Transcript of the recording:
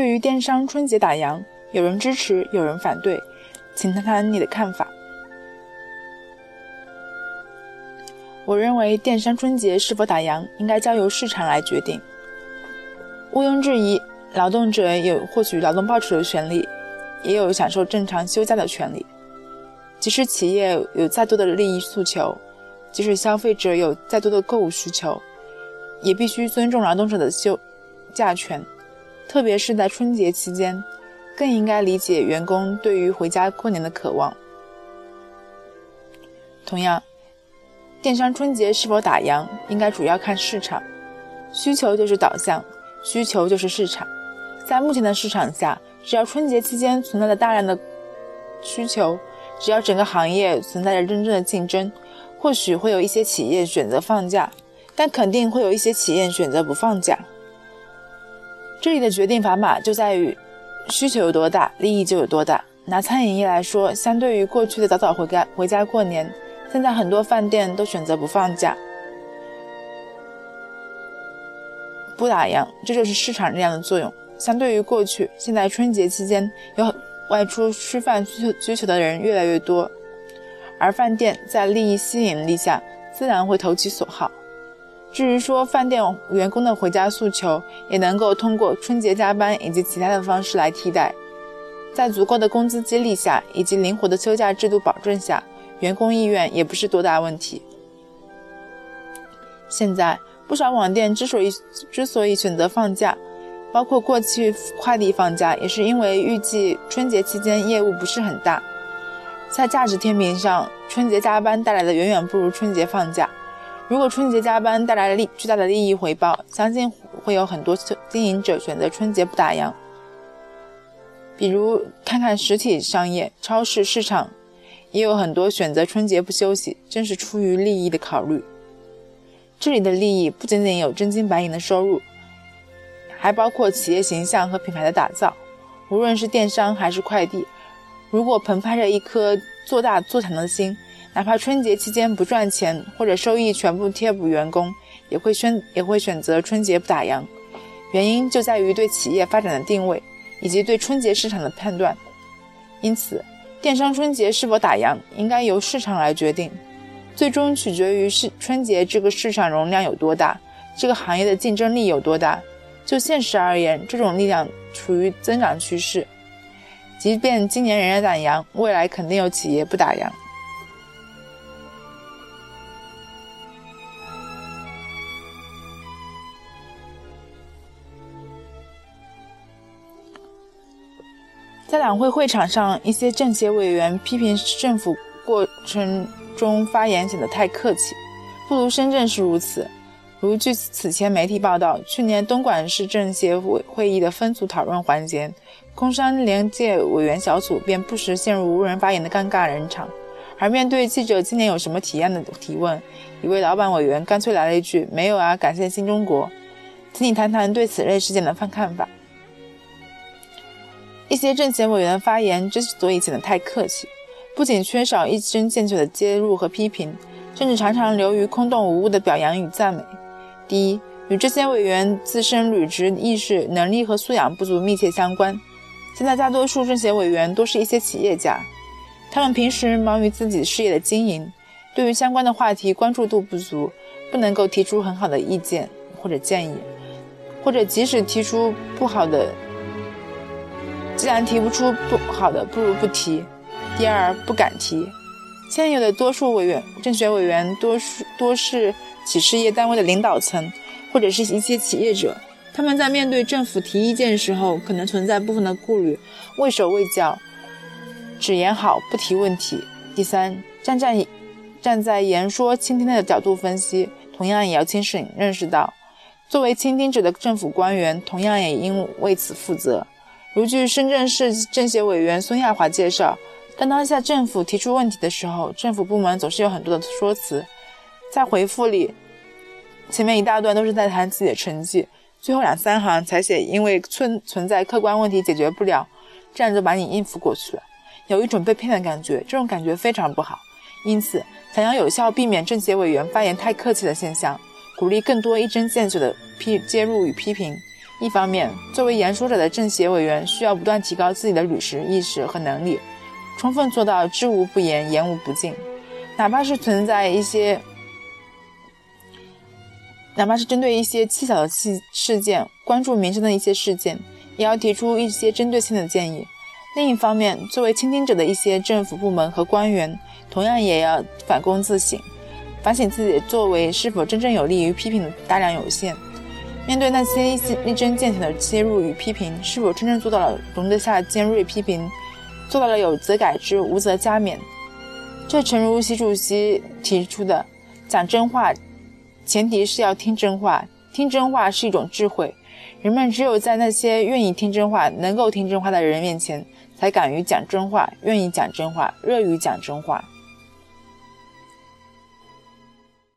对于电商春节打烊，有人支持，有人反对，请谈谈你的看法。我认为电商春节是否打烊，应该交由市场来决定。毋庸置疑，劳动者有获取劳动报酬的权利，也有享受正常休假的权利。即使企业有再多的利益诉求，即使消费者有再多的购物需求，也必须尊重劳动者的休假权。特别是在春节期间，更应该理解员工对于回家过年的渴望。同样，电商春节是否打烊，应该主要看市场，需求就是导向，需求就是市场。在目前的市场下，只要春节期间存在着大量的需求，只要整个行业存在着真正的竞争，或许会有一些企业选择放假，但肯定会有一些企业选择不放假。这里的决定砝码就在于需求有多大，利益就有多大。拿餐饮业来说，相对于过去的早早回家回家过年。现在很多饭店都选择不放假、不打烊，这就是市场力量的作用。相对于过去，现在春节期间有外出吃饭需求需求的人越来越多，而饭店在利益吸引力下，自然会投其所好。至于说饭店员工的回家诉求，也能够通过春节加班以及其他的方式来替代。在足够的工资激励下，以及灵活的休假制度保证下。员工意愿也不是多大问题。现在不少网店之所以之所以选择放假，包括过去快递放假，也是因为预计春节期间业务不是很大。在价值天平上，春节加班带来的远远不如春节放假。如果春节加班带来了利巨大的利益回报，相信会有很多经营者选择春节不打烊。比如看看实体商业、超市、市场。也有很多选择春节不休息，正是出于利益的考虑。这里的利益不仅仅有真金白银的收入，还包括企业形象和品牌的打造。无论是电商还是快递，如果澎湃着一颗做大做强的心，哪怕春节期间不赚钱或者收益全部贴补员工，也会选也会选择春节不打烊。原因就在于对企业发展的定位以及对春节市场的判断。因此。电商春节是否打烊，应该由市场来决定，最终取决于是春节这个市场容量有多大，这个行业的竞争力有多大。就现实而言，这种力量处于增长趋势。即便今年仍然打烊，未来肯定有企业不打烊。在两会会场上，一些政协委员批评政府过程中发言显得太客气，不如深圳是如此。如据此前媒体报道，去年东莞市政协委会议的分组讨论环节，工商联界委员小组便不时陷入无人发言的尴尬人场。而面对记者今年有什么体验的提问，一位老板委员干脆来了一句：“没有啊，感谢新中国。”请你谈谈对此类事件的看法。一些政协委员的发言之所以显得太客气，不仅缺少一针见血的揭露和批评，甚至常常流于空洞无物的表扬与赞美。第一，与这些委员自身履职意识、能力和素养不足密切相关。现在大多数政协委员都是一些企业家，他们平时忙于自己事业的经营，对于相关的话题关注度不足，不能够提出很好的意见或者建议，或者即使提出不好的。既然提不出不好的，不如不提。第二，不敢提。现有的多数委员、政协委员，多数多是企事业单位的领导层，或者是一些企业者。他们在面对政府提意见时候，可能存在部分的顾虑，畏手畏脚，只言好不提问题。第三，站在站在言说倾听的角度分析，同样也要清醒认识到，作为倾听者的政府官员，同样也应为此负责。如据深圳市政协委员孙亚华介绍，当当下政府提出问题的时候，政府部门总是有很多的说辞，在回复里，前面一大段都是在谈自己的成绩，最后两三行才写因为存存在客观问题解决不了，这样就把你应付过去了，有一种被骗的感觉，这种感觉非常不好。因此，想要有效避免政协委员发言太客气的现象，鼓励更多一针见血的批介入与批评。一方面，作为言说者的政协委员需要不断提高自己的履职意识和能力，充分做到知无不言，言无不尽。哪怕是存在一些，哪怕是针对一些细小的事事件，关注民生的一些事件，也要提出一些针对性的建议。另一方面，作为倾听者的一些政府部门和官员，同样也要反躬自省，反省自己的作为是否真正有利于批评的大量有限。面对那些一针见血的切入与批评，是否真正做到了容得下尖锐批评，做到了有则改之，无则加勉？这诚如习主席提出的，讲真话，前提是要听真话，听真话是一种智慧。人们只有在那些愿意听真话、能够听真话的人面前，才敢于讲真话，愿意讲真话，乐于讲真话。